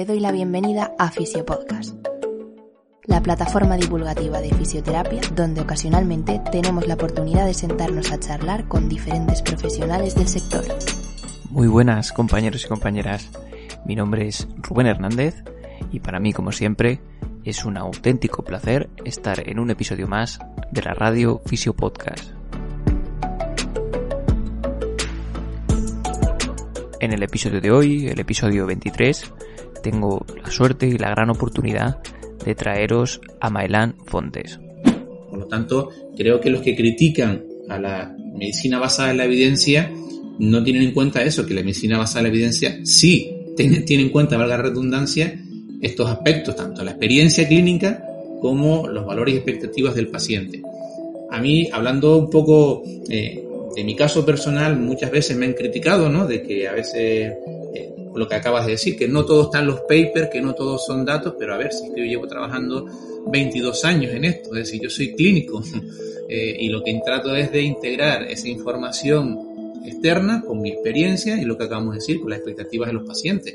te doy la bienvenida a Fisiopodcast, la plataforma divulgativa de fisioterapia donde ocasionalmente tenemos la oportunidad de sentarnos a charlar con diferentes profesionales del sector. Muy buenas compañeros y compañeras, mi nombre es Rubén Hernández y para mí como siempre es un auténtico placer estar en un episodio más de la radio Fisiopodcast. En el episodio de hoy, el episodio 23, tengo la suerte y la gran oportunidad de traeros a Maelán Fontes. Por lo tanto, creo que los que critican a la medicina basada en la evidencia no tienen en cuenta eso, que la medicina basada en la evidencia sí tiene, tiene en cuenta, valga la redundancia, estos aspectos, tanto la experiencia clínica como los valores y expectativas del paciente. A mí, hablando un poco eh, de mi caso personal, muchas veces me han criticado, ¿no? De que a veces, lo que acabas de decir, que no todos están los papers, que no todos son datos, pero a ver, si es que yo llevo trabajando 22 años en esto, es decir, yo soy clínico eh, y lo que trato es de integrar esa información externa con mi experiencia y lo que acabamos de decir, con las expectativas de los pacientes.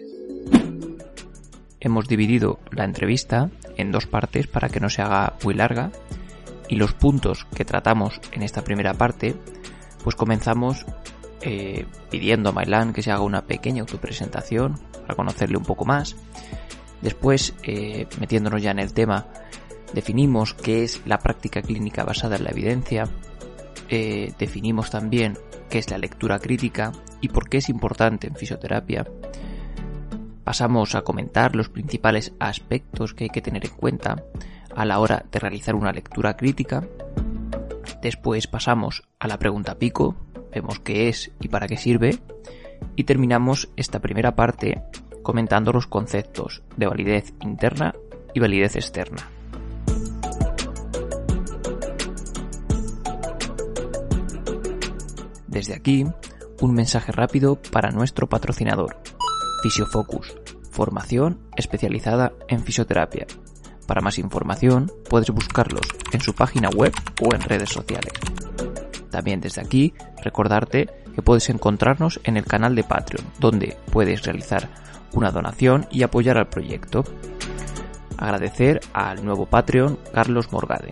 Hemos dividido la entrevista en dos partes para que no se haga muy larga y los puntos que tratamos en esta primera parte pues comenzamos eh, pidiendo a Mailan que se haga una pequeña autopresentación para conocerle un poco más. Después, eh, metiéndonos ya en el tema, definimos qué es la práctica clínica basada en la evidencia. Eh, definimos también qué es la lectura crítica y por qué es importante en fisioterapia. Pasamos a comentar los principales aspectos que hay que tener en cuenta a la hora de realizar una lectura crítica Después pasamos a la pregunta pico, vemos qué es y para qué sirve, y terminamos esta primera parte comentando los conceptos de validez interna y validez externa. Desde aquí, un mensaje rápido para nuestro patrocinador, Fisiofocus, formación especializada en fisioterapia, para más información puedes buscarlos en su página web o en redes sociales. También desde aquí recordarte que puedes encontrarnos en el canal de Patreon, donde puedes realizar una donación y apoyar al proyecto. Agradecer al nuevo Patreon Carlos Morgade.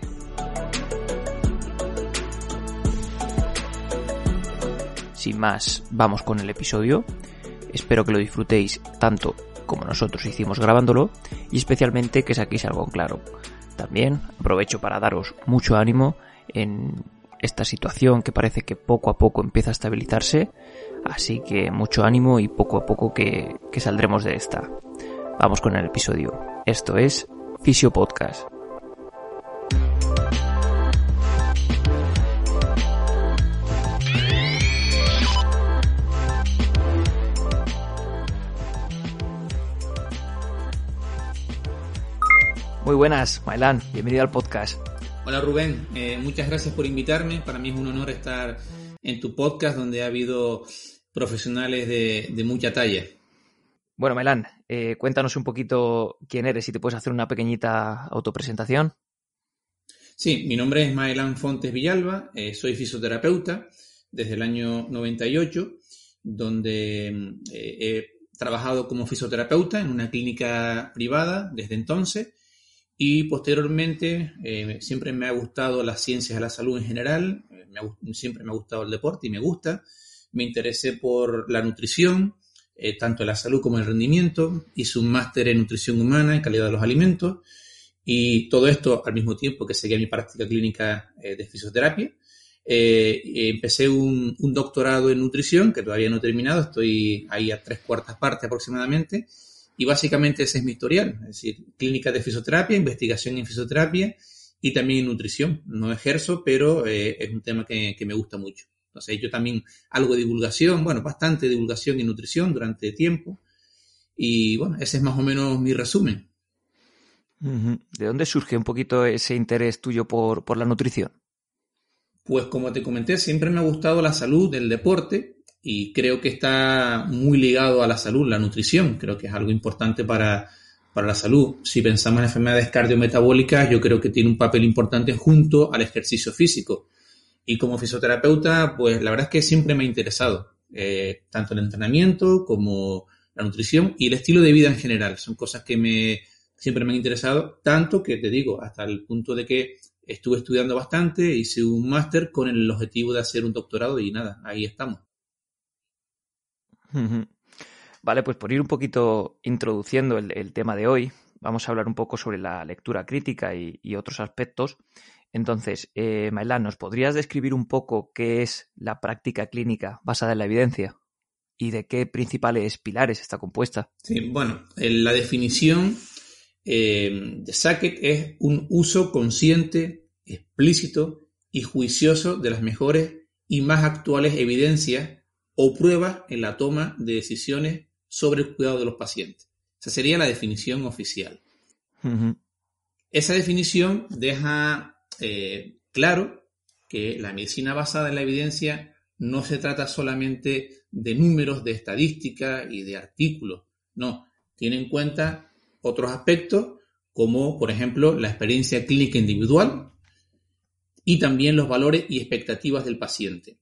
Sin más, vamos con el episodio. Espero que lo disfrutéis tanto como nosotros hicimos grabándolo y especialmente que saquéis algo en claro. También aprovecho para daros mucho ánimo en esta situación que parece que poco a poco empieza a estabilizarse, así que mucho ánimo y poco a poco que, saldremos de esta. Vamos con el episodio. Esto es Fisio Podcast. Muy buenas, Mailán, bienvenido al podcast. Hola Rubén, eh, muchas gracias por invitarme. Para mí es un honor estar en tu podcast donde ha habido profesionales de, de mucha talla. Bueno, Mailán, eh, cuéntanos un poquito quién eres, si te puedes hacer una pequeñita autopresentación. Sí, mi nombre es Maelán Fontes Villalba, eh, soy fisioterapeuta desde el año 98, donde eh, he trabajado como fisioterapeuta en una clínica privada desde entonces y posteriormente, eh, siempre me ha gustado las ciencias de la salud en general, eh, siempre me ha gustado el deporte y me gusta. Me interesé por la nutrición, eh, tanto la salud como el rendimiento. Hice un máster en nutrición humana y calidad de los alimentos. Y todo esto al mismo tiempo que seguía mi práctica clínica de fisioterapia. empecé un, un doctorado en nutrición, que todavía no he terminado, estoy ahí a tres cuartas partes aproximadamente y básicamente ese es mi historial, es decir, clínica de fisioterapia, investigación en fisioterapia y también en nutrición. No ejerzo, pero eh, es un tema que, me gusta mucho. Entonces, yo también algo de divulgación, bueno, bastante divulgación y nutrición durante tiempo. Y bueno, ese es más o menos mi resumen. ¿De dónde surge un poquito ese interés tuyo por, por la nutrición? Pues como te comenté, siempre me ha gustado la salud, el deporte, y creo que está muy ligado a la salud, la nutrición, creo que es algo importante para, para la salud. Si pensamos en enfermedades cardiometabólicas, yo creo que tiene un papel importante junto al ejercicio físico. Y como fisioterapeuta, pues la verdad es que siempre me ha interesado, eh, tanto el entrenamiento como la nutrición y el estilo de vida en general. Son cosas que me siempre me han interesado, tanto que te digo, hasta el punto de que estuve estudiando bastante, hice un máster con el objetivo de hacer un doctorado y nada, ahí estamos. Vale, pues por ir un poquito introduciendo el, tema de hoy, vamos a hablar un poco sobre la lectura crítica y, otros aspectos. Entonces, eh, ¿nos podrías describir un poco qué es la práctica clínica basada en la evidencia? ¿Y de qué principales pilares está compuesta? Sí, bueno, la definición eh, de Sackett es un uso consciente, explícito y juicioso de las mejores y más actuales evidencias o pruebas en la toma de decisiones sobre el cuidado de los pacientes. Esa sería la definición oficial. Esa definición deja eh, claro que la medicina basada en la evidencia no se trata solamente de números, de estadísticas y de artículos. No, tiene en cuenta otros aspectos como, por ejemplo, la experiencia clínica individual y también los valores y expectativas del paciente.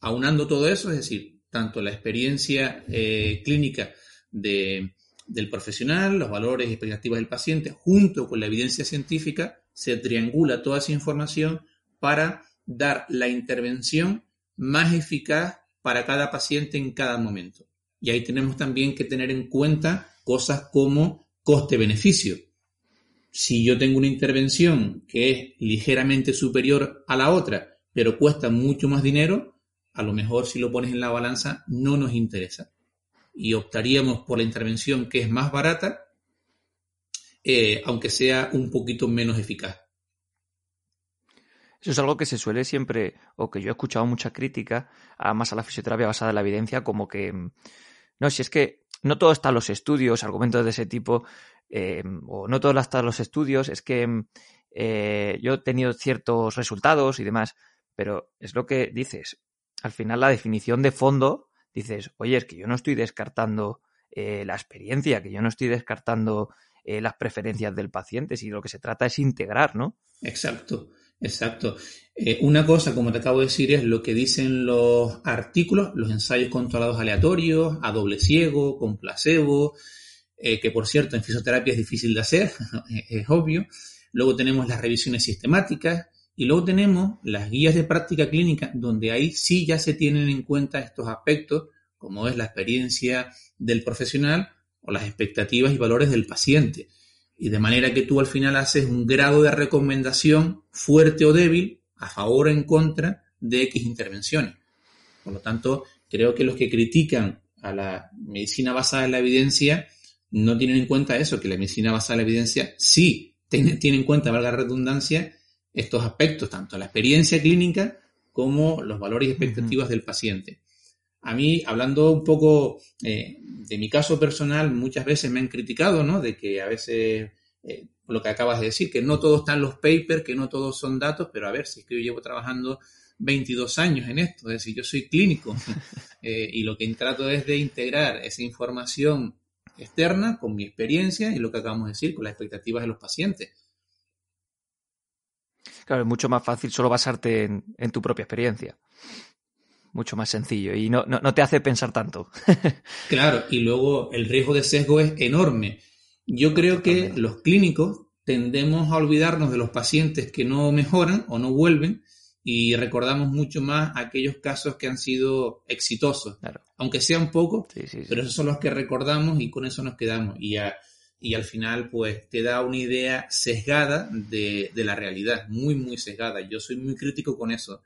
Aunando todo eso, es decir, tanto la experiencia eh, clínica del profesional, los valores y expectativas del paciente, junto con la evidencia científica, se triangula toda esa información para dar la intervención más eficaz para cada paciente en cada momento. Y ahí tenemos también que tener en cuenta cosas como coste-beneficio. Si yo tengo una intervención que es ligeramente superior a la otra, pero cuesta mucho más dinero, a lo mejor si lo pones en la balanza no nos interesa. Y optaríamos por la intervención que es más barata, eh, aunque sea un poquito menos eficaz. Eso es algo que se suele siempre, o que yo he escuchado mucha crítica, más a la fisioterapia basada en la evidencia, como que, no, si es que no todo está los estudios, argumentos de ese tipo, eh, o no todo está los estudios, es que eh, yo he tenido ciertos resultados y demás, pero es lo que dices, al final la definición de fondo, dices, oye, es que yo no estoy descartando eh, la experiencia, que yo no estoy descartando las preferencias del paciente, si lo que se trata es integrar, ¿no? Exacto. Exacto. Eh, una cosa, como te acabo de decir, es lo que dicen los artículos, los ensayos controlados aleatorios, a doble ciego, con placebo, eh, que por cierto en fisioterapia es difícil de hacer, es obvio. Luego tenemos las revisiones sistemáticas y luego tenemos las guías de práctica clínica, donde ahí sí ya se tienen en cuenta estos aspectos, como es la experiencia del profesional o las expectativas y valores del paciente y de manera que tú al final haces un grado de recomendación fuerte o débil a favor o en contra de X intervenciones. Por lo tanto, creo que los que critican a la medicina basada en la evidencia no tienen en cuenta eso, que la medicina basada en la evidencia sí tiene, en cuenta, valga la redundancia, estos aspectos, tanto la experiencia clínica como los valores y expectativas del paciente. A mí, hablando un poco eh, de mi caso personal, muchas veces me han criticado, ¿no? De que a veces, eh, lo que acabas de decir, que no todos están los papers, que no todos son datos, pero a ver, si es que yo llevo trabajando 22 años en esto, es decir, yo soy clínico eh, y lo que trato es de integrar esa información externa con mi experiencia y lo que acabamos de decir, con las expectativas de los pacientes. Claro, es mucho más fácil solo basarte en tu propia experiencia mucho más sencillo y no, no, te hace pensar tanto. claro, y luego el riesgo de sesgo es enorme. Yo creo que los clínicos tendemos a olvidarnos de los pacientes que no mejoran o no vuelven y recordamos mucho más aquellos casos que han sido exitosos, aunque sean pocos, pero esos son los que recordamos y con eso nos quedamos. Y, y al final, pues, te da una idea sesgada de, de la realidad, muy, muy sesgada. Yo soy muy crítico con eso,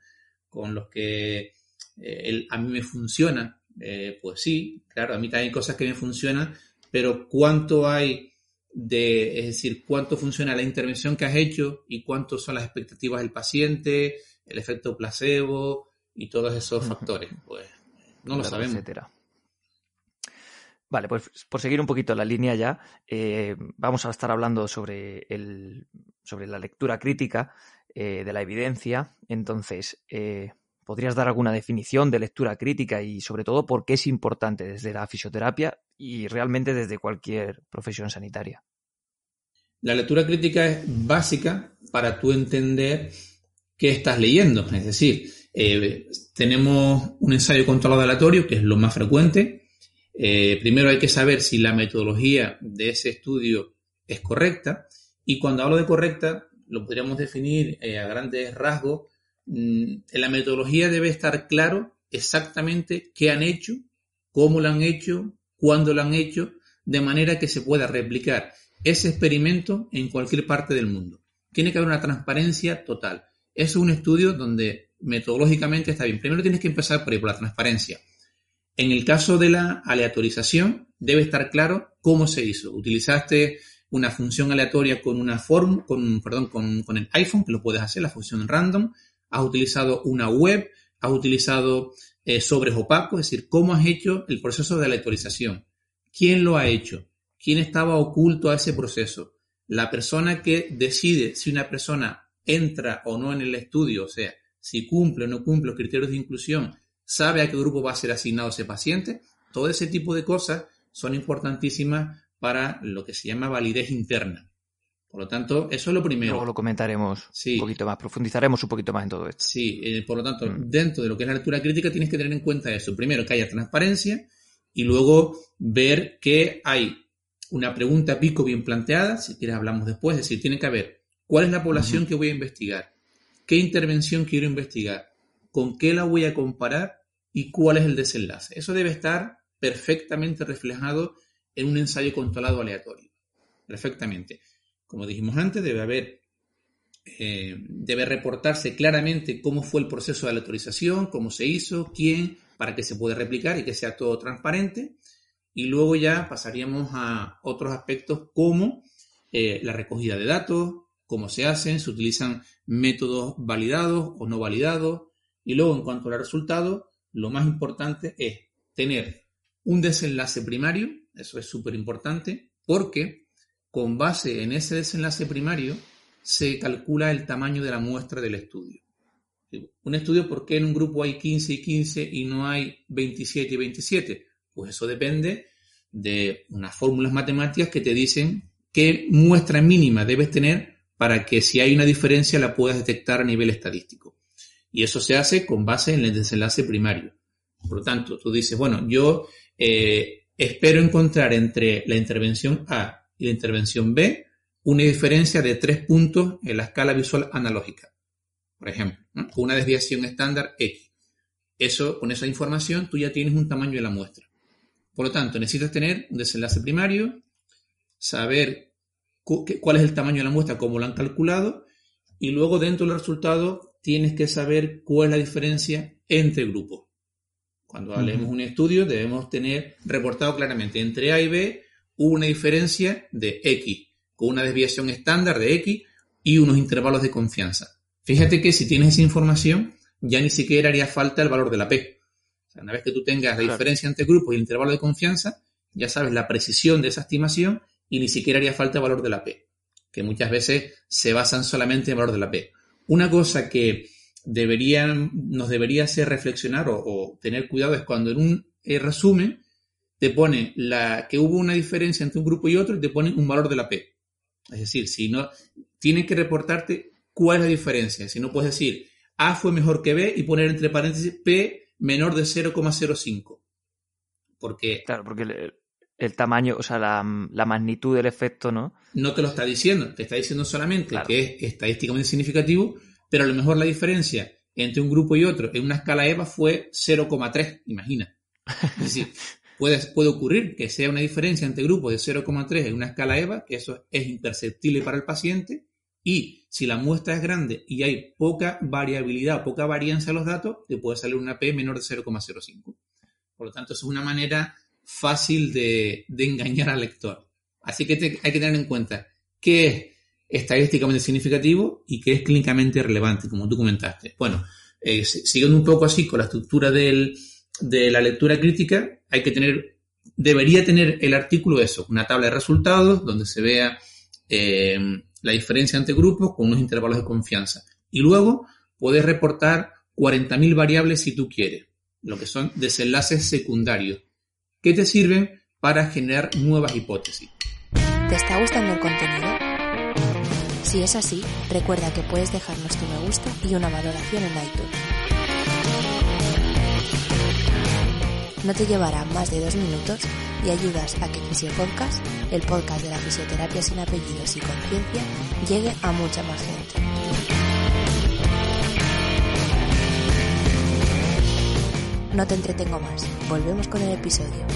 con los que eh, a mí me funciona, eh, pues sí, claro, a mí también hay cosas que me funcionan, pero ¿cuánto hay de, es decir, cuánto funciona la intervención que has hecho y cuánto son las expectativas del paciente, el efecto placebo y todos esos factores? Pues no lo sabemos. Vale, pues por seguir un poquito la línea ya, eh, vamos a estar hablando sobre, el, sobre la lectura crítica de la evidencia. Entonces, ¿Podrías dar alguna definición de lectura crítica y sobre todo por qué es importante desde la fisioterapia y realmente desde cualquier profesión sanitaria? La lectura crítica es básica para tú entender qué estás leyendo. Es decir, eh, tenemos un ensayo controlado aleatorio, que es lo más frecuente, Eh, primero hay que saber si la metodología de ese estudio es correcta y cuando hablo de correcta lo podríamos definir eh, a grandes rasgos. Mm, la metodología debe estar claro exactamente qué han hecho, cómo lo han hecho, cuándo lo han hecho, de manera que se pueda replicar ese experimento en cualquier parte del mundo. Tiene que haber una transparencia total. Eso es un estudio donde metodológicamente está bien. Primero tienes que empezar por, ahí, por la transparencia. En el caso de la aleatorización, debe estar claro cómo se hizo. Utilizaste una función aleatoria con una form, con, perdón, con, el iPhone, que lo puedes hacer, la función random. Has utilizado una web, has utilizado eh, sobres opacos, es decir, cómo has hecho el proceso de aleatorización. ¿Quién lo ha hecho? ¿Quién estaba oculto a ese proceso? La persona que decide si una persona entra o no en el estudio, o sea, si cumple o no cumple los criterios de inclusión, sabe a qué grupo va a ser asignado ese paciente. Todo ese tipo de cosas son importantísimas para lo que se llama validez interna. Por lo tanto, eso es lo primero. Luego lo comentaremos un poquito más, profundizaremos un poquito más en todo esto. Sí, eh, por lo tanto, mm. dentro de lo que es la lectura crítica tienes que tener en cuenta eso. Primero, que haya transparencia y luego ver que hay una pregunta pico bien planteada, si quieres hablamos después, es decir, tiene que haber cuál es la población que voy a investigar, qué intervención quiero investigar, con qué la voy a comparar y cuál es el desenlace. Eso debe estar perfectamente reflejado en un ensayo controlado aleatorio. Perfectamente. Como dijimos antes, debe haber, eh, debe reportarse claramente cómo fue el proceso de aleatorización, cómo se hizo, quién, para que se pueda replicar y que sea todo transparente. Y luego ya pasaríamos a otros aspectos como eh, la recogida de datos, cómo se hacen, se utilizan métodos validados o no validados. Y luego, en cuanto al resultado, lo más importante es tener un desenlace primario, eso es súper importante, porque con base en ese desenlace primario se calcula el tamaño de la muestra del estudio. Un estudio, ¿por qué en un grupo hay 15 y 15 y no hay 27 y 27? Pues eso depende de unas fórmulas matemáticas que te dicen qué muestra mínima debes tener para que si hay una diferencia la puedas detectar a nivel estadístico. Y eso se hace con base en el desenlace primario. Por lo tanto, tú dices, bueno, yo eh, espero encontrar entre la intervención A y la intervención B una diferencia de tres puntos en la escala visual analógica. Por ejemplo, una desviación estándar X. Eso, con esa información, tú ya tienes un tamaño de la muestra. Por lo tanto, necesitas tener un desenlace primario, saber cuál es el tamaño de la muestra, cómo lo han calculado, y luego dentro del resultado tienes que saber cuál es la diferencia entre grupos. Cuando hablemos un estudio debemos tener reportado claramente entre A y B una diferencia de X, con una desviación estándar de X y unos intervalos de confianza. Fíjate que si tienes esa información, ya ni siquiera haría falta el valor de la P. una vez que tú tengas la diferencia entre grupos y el intervalo de confianza, ya sabes la precisión de esa estimación y ni siquiera haría falta el valor de la P, que muchas veces se basan solamente en el valor de la P. Una cosa que deberían, nos debería hacer reflexionar o, tener cuidado es cuando en un eh, resumen te pone la, que hubo una diferencia entre un grupo y otro y te pone un valor de la P. Es decir, si no, tienes que reportarte cuál es la diferencia. Si no puedes decir A fue mejor que B y poner entre paréntesis P menor de 0,05. Porque. Claro, porque el, tamaño, o sea, la, magnitud del efecto, ¿no? No te lo está diciendo, te está diciendo solamente que es estadísticamente significativo, pero a lo mejor la diferencia entre un grupo y otro en una escala EVA fue 0,3, imagina. Es decir, puede, puede ocurrir que sea una diferencia entre grupos de 0,3 en una escala EVA, que eso es imperceptible para el paciente, y si la muestra es grande y hay poca variabilidad, poca varianza en los datos, te puede salir una P menor de 0,05. Por lo tanto, es una manera fácil de, engañar al lector. Así que hay que tener en cuenta qué es estadísticamente significativo y qué es clínicamente relevante, como tú comentaste. Bueno, eh, siguiendo un poco así con la estructura de la lectura crítica, hay que tener, debería tener el artículo eso, una tabla de resultados donde se vea eh, la diferencia entre grupos con unos intervalos de confianza. Y luego puedes reportar 40.000 variables si tú quieres, lo que son desenlaces secundarios, que te sirven para generar nuevas hipótesis. ¿Te está gustando el contenido? Si es así, recuerda que puedes dejarnos tu me gusta y una valoración en iTunes. No te llevará más de dos minutos y ayudas a que Fisiopodcast, el podcast de la fisioterapia sin apellidos y conciencia, llegue a mucha más gente. No te entretengo más, volvemos con el episodio.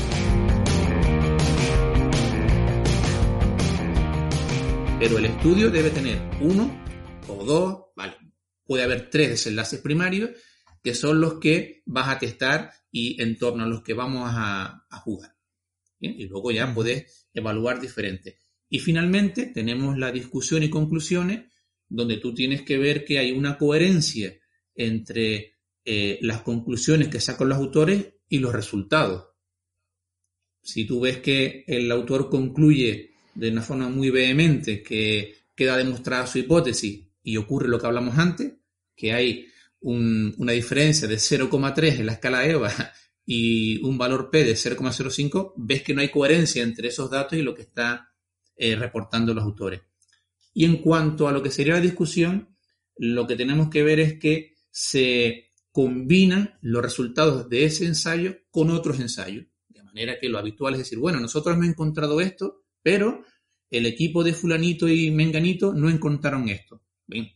Pero el estudio debe tener uno o dos, vale, puede haber tres desenlaces primarios que son los que vas a testar y en torno a los que vamos a, jugar. Y luego ya puedes evaluar diferente. Y finalmente tenemos la discusión y conclusiones donde tú tienes que ver que hay una coherencia entre eh, las conclusiones que sacan los autores y los resultados. Si tú ves que el autor concluye de una forma muy vehemente que queda demostrada su hipótesis y ocurre lo que hablamos antes, que hay una diferencia de 0,3 en la escala EVA y un valor P de 0,05, ves que no hay coherencia entre esos datos y lo que está eh, reportando los autores. Y en cuanto a lo que sería la discusión, lo que tenemos que ver es que se combinan los resultados de ese ensayo con otros ensayos. De manera que lo habitual es decir, bueno, nosotros hemos encontrado esto, pero el equipo de fulanito y menganito no encontraron esto.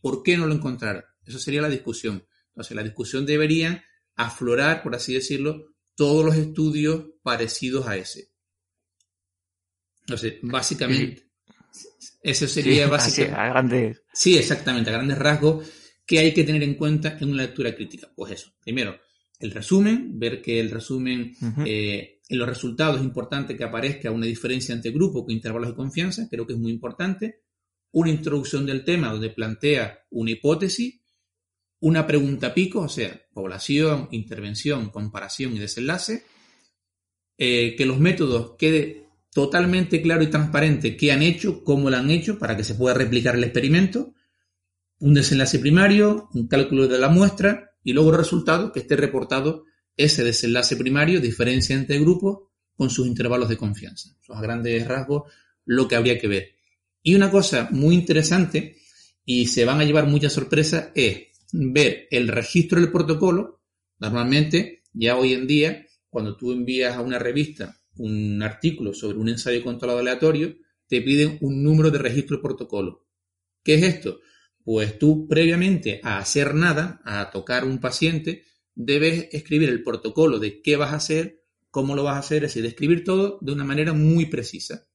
¿Por qué no lo encontraron? Eso sería la discusión. Entonces, la discusión debería aflorar, por así decirlo, todos los estudios parecidos a ese. Entonces, básicamente, eso sería básicamente. A grandes. Sí, exactamente, a grandes rasgos, que hay que tener en cuenta en una lectura crítica. Pues eso, primero, el resumen, ver que el resumen, eh, en los resultados es importante que aparezca una diferencia entre grupos con intervalos de confianza, creo que es muy importante. Una introducción del tema donde plantea una hipótesis una pregunta pico, o sea, población, intervención, comparación y desenlace, eh, que los métodos quede totalmente claro y transparente qué han hecho, cómo lo han hecho, para que se pueda replicar el experimento, un desenlace primario, un cálculo de la muestra y luego el resultado que esté reportado ese desenlace primario, diferencia entre grupos con sus intervalos de confianza. A grandes rasgos lo que habría que ver. Y una cosa muy interesante, y se van a llevar muchas sorpresas, es ver el registro del protocolo. Normalmente, ya hoy en día, cuando tú envías a una revista un artículo sobre un ensayo controlado aleatorio, te piden un número de registro del protocolo. ¿Qué es esto? Pues tú previamente a hacer nada, a tocar un paciente, debes escribir el protocolo de qué vas a hacer, cómo lo vas a hacer, es decir, describir todo de una manera muy precisa.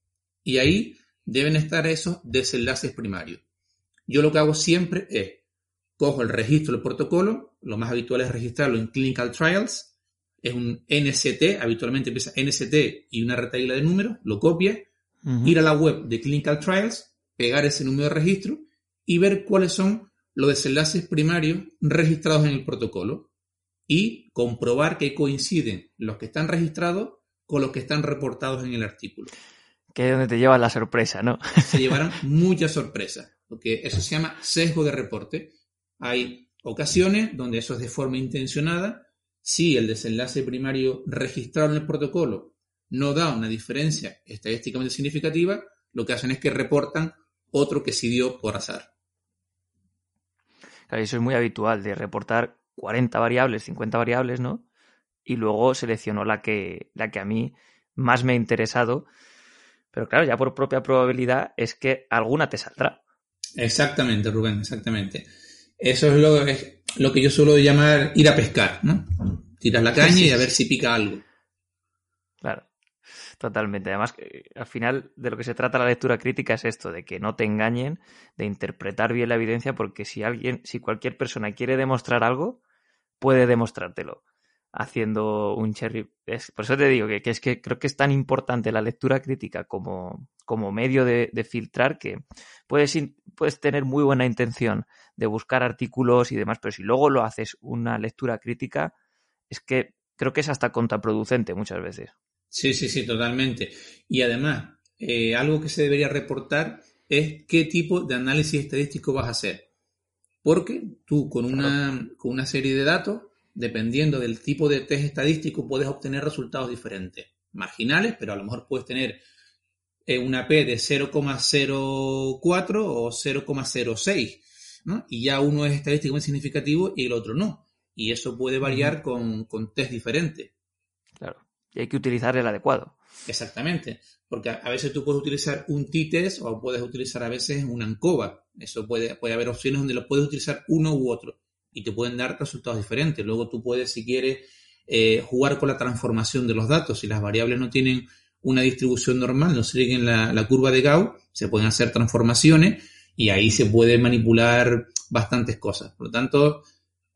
Y ahí deben estar esos desenlaces primarios. Yo lo que hago siempre es cojo el registro del protocolo, lo más habitual es registrarlo en Clinical Trials, es un NST, habitualmente empieza NST y una retaíla de números, lo copia, ir a la web de Clinical Trials, pegar ese número de registro y ver cuáles son los desenlaces primarios registrados en el protocolo y comprobar que coinciden los que están registrados con los que están reportados en el artículo. Que es donde te lleva la sorpresa, ¿no? Se llevarán muchas sorpresas, porque eso se llama sesgo de reporte. Hay ocasiones donde eso es de forma intencionada. Si el desenlace primario registrado en el protocolo no da una diferencia estadísticamente significativa, lo que hacen es que reportan otro que sí dio por azar. Eso es muy habitual, de reportar 40 variables, 50 variables, ¿no? Y luego selecciono la que, la que a mí más me ha interesado. Pero claro, ya por propia probabilidad es que alguna te saldrá. Exactamente, Rubén, exactamente. Eso es lo, es lo que yo suelo llamar ir a pescar, ¿no? Tiras la caña y a ver si pica algo. Totalmente. Además, al final de lo que se trata la lectura crítica es esto, de que no te engañen, de interpretar bien la evidencia, porque si alguien, si cualquier persona quiere demostrar algo, puede demostrártelo haciendo un cherry. por eso te digo que, es que creo que es tan importante la lectura crítica como, como medio de, filtrar que puedes, puedes tener muy buena intención de buscar artículos y demás, pero si luego lo haces una lectura crítica, es que creo que es hasta contraproducente muchas veces. Sí, sí, sí, totalmente. Y además, eh, algo que se debería reportar es qué tipo de análisis estadístico vas a hacer. Porque tú con una, con una serie de datos dependiendo del tipo de test estadístico, puedes obtener resultados diferentes. Marginales, pero a lo mejor puedes tener eh, una P de 0,04 o 0,06, ¿no? Y ya uno es estadísticamente significativo y el otro no. Y eso puede variar con, con test diferentes. Claro. Hay que utilizar el adecuado. Exactamente, porque a veces tú puedes utilizar un t o puedes utilizar a veces un ANCOVA. Eso puede, puede haber opciones donde lo puedes utilizar uno u otro y te pueden dar resultados diferentes. Luego tú puedes, si quieres, eh, jugar con la transformación de los datos. Si las variables no tienen una distribución normal, no siguen la, la curva de Gauss, se pueden hacer transformaciones y ahí se puede manipular bastantes cosas. Por lo tanto,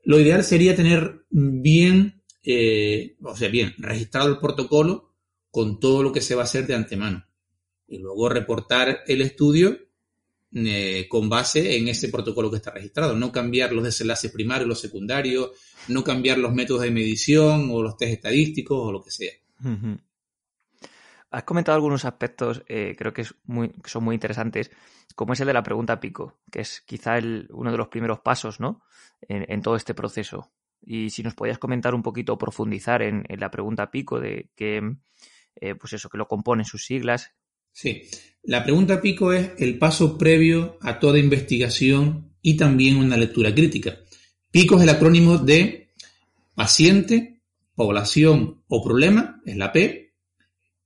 lo ideal sería tener bien, eh, o sea, bien, registrado el protocolo con todo lo que se va a hacer de antemano. Y luego reportar el estudio eh, con base en ese protocolo que está registrado. No cambiar los desenlaces primarios, los secundarios, no cambiar los métodos de medición o los test estadísticos o lo que sea. Has comentado algunos aspectos, eh, creo que, son muy interesantes, como es el de la pregunta pico, que es quizá uno de los primeros pasos ¿no? en, todo este proceso. Y si nos podías comentar un poquito, profundizar en, la pregunta pico, de que, eh, pues eso, que lo componen sus siglas. Sí, la pregunta pico es el paso previo a toda investigación y también una lectura crítica. Pico es el acrónimo de paciente, población o problema, es la P,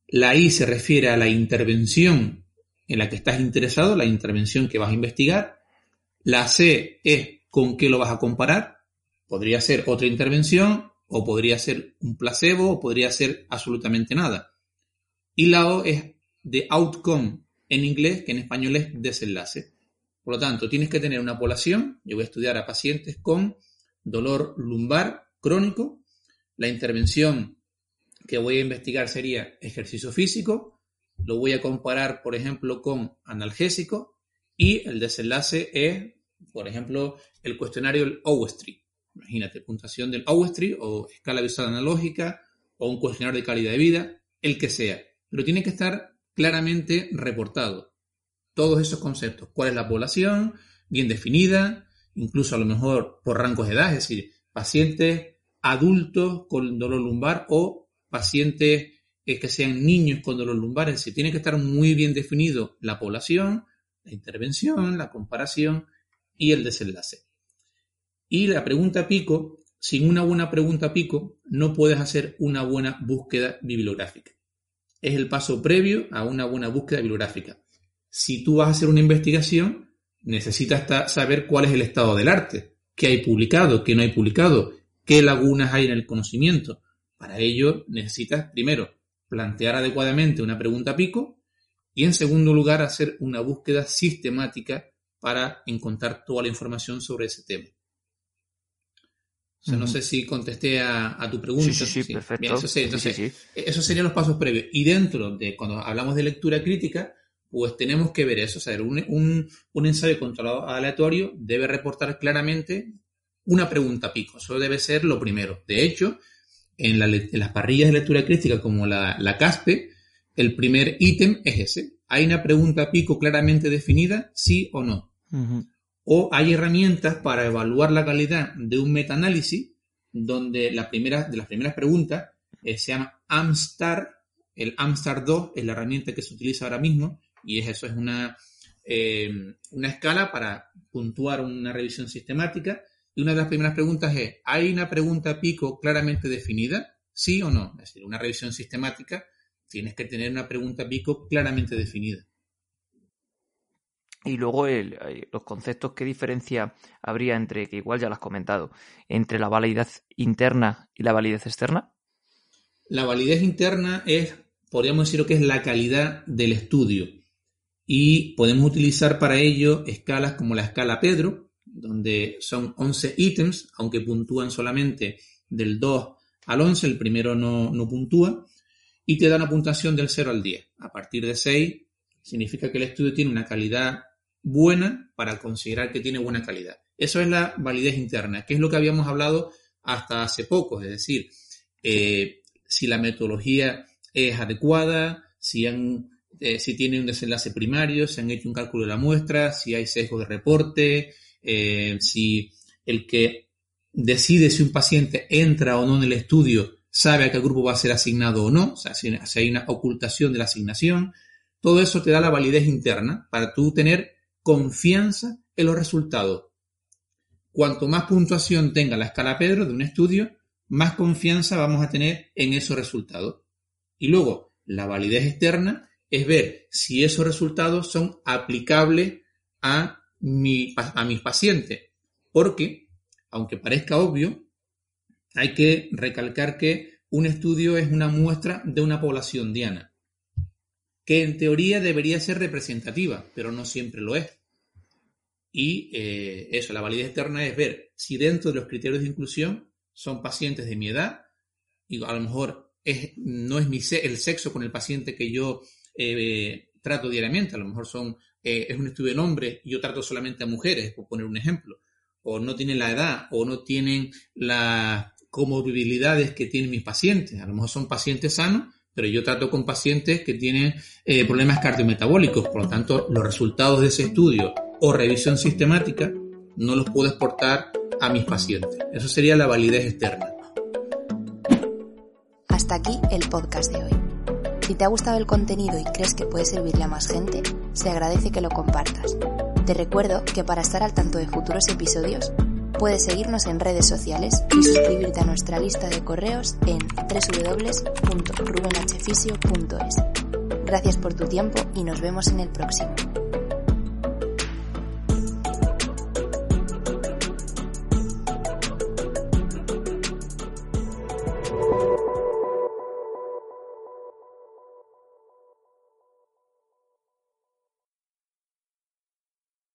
la I se refiere a la intervención en la que estás interesado, la intervención que vas a investigar. La C es con qué lo vas a comparar. Podría ser otra intervención, o podría ser un placebo, o podría ser absolutamente nada. Y la O es de outcome en inglés, que en español es desenlace. Por lo tanto, tienes que tener una población. Yo voy a estudiar a pacientes con dolor lumbar crónico. La intervención que voy a investigar sería ejercicio físico, lo voy a comparar, por ejemplo, con analgésico y el desenlace es, por ejemplo, el cuestionario del Owestry. Imagínate, puntuación del Owestry o escala visual analógica o un cuestionario de calidad de vida, el que sea. Pero tiene que estar claramente reportado. Todos esos conceptos. ¿Cuál es la población? Bien definida, incluso a lo mejor por rangos de edad, es decir, pacientes adultos con dolor lumbar o pacientes eh, que sean niños con dolor lumbar, es decir, tiene que estar muy bien definido la población, la intervención, la comparación y el desenlace. Y la pregunta pico, sin una buena pregunta pico, no puedes hacer una buena búsqueda bibliográfica. Es el paso previo a una buena búsqueda bibliográfica. Si tú vas a hacer una investigación, necesitas saber cuál es el estado del arte, qué hay publicado, qué no hay publicado, qué lagunas hay en el conocimiento, para ello necesitas, primero, plantear adecuadamente una pregunta pico y, en segundo lugar, hacer una búsqueda sistemática para encontrar toda la información sobre ese tema. No sé si contesté a, tu pregunta. Sí, sí, sí, perfecto. esos serían los pasos previos. Y dentro de, cuando hablamos de lectura crítica, pues tenemos que ver eso. O sea, un, un, un ensayo controlado aleatorio debe reportar claramente una pregunta pico. Eso debe ser lo primero. De hecho, en, las parrillas de lectura crítica como la, CASPE, el primer ítem es ese. ¿Hay una pregunta pico claramente definida? ¿Sí o no? O hay herramientas para evaluar la calidad de un metaanálisis donde la primera, de las primeras preguntas eh, se llama AMSTAR. El AMSTAR 2 es la herramienta que se utiliza ahora mismo y es eso, es una, eh, una escala para puntuar una revisión sistemática y una de las primeras preguntas es, ¿hay una pregunta pico claramente definida? ¿Sí o no? Es decir, una revisión sistemática, tienes que tener una pregunta pico claramente definida. Y luego los conceptos, ¿qué diferencia habría entre, que igual ya lo has comentado, entre la validez interna y la validez externa? La validez interna es, podríamos decir, que es la calidad del estudio. Y podemos utilizar para ello escalas como la escala Pedro, donde son 11 ítems, aunque puntúan solamente del 2 al 11, el primero no, puntúa, y te da una puntuación del 0 al 10. A partir de 6 significa que el estudio tiene una calidad buena para considerar que tiene buena calidad. Eso es la validez interna, que es lo que habíamos hablado hasta hace poco, es decir, eh, si la metodología es adecuada, si, han, eh, si tiene un desenlace primario, si han hecho un cálculo de la muestra, si hay sesgo de reporte, eh, si el que decide si un paciente entra o no en el estudio sabe a qué grupo va a ser asignado o no, o sea, si, hay una ocultación de la asignación, todo eso te da la validez interna para tú tener confianza en los resultados. Cuanto más puntuación tenga la escala Pedro de un estudio, más confianza vamos a tener en esos resultados. Y luego, la validez externa es ver si esos resultados son aplicables a, mi, a mis pacientes. Porque, aunque parezca obvio, hay que recalcar que un estudio es una muestra de una población diana, que en teoría debería ser representativa, pero no siempre lo es. Y eh, eso, la validez externa es ver si dentro de los criterios de inclusión son pacientes de mi edad, y a lo mejor no es mi, el sexo con el paciente que yo eh, trato diariamente, a lo mejor son, eh, es un estudio en hombres y yo trato solamente a mujeres, por poner un ejemplo, o no tienen la edad, o no tienen las comorbilidades que tienen mis pacientes, a lo mejor son pacientes sanos, pero yo trato con pacientes que tienen problemas cardiometabólicos, por lo tanto los resultados de ese estudio o revisión sistemática no los puedo exportar a mis pacientes. Eso sería la validez externa. Hasta aquí el podcast de hoy. Si te ha gustado el contenido y crees que puede servirle a más gente, se agradece que lo compartas. Te recuerdo que para estar al tanto de futuros episodios, puedes seguirnos en redes sociales y suscribirte a nuestra lista de correos en www.rubenhfisio.es. Gracias por tu tiempo y nos vemos en el próximo.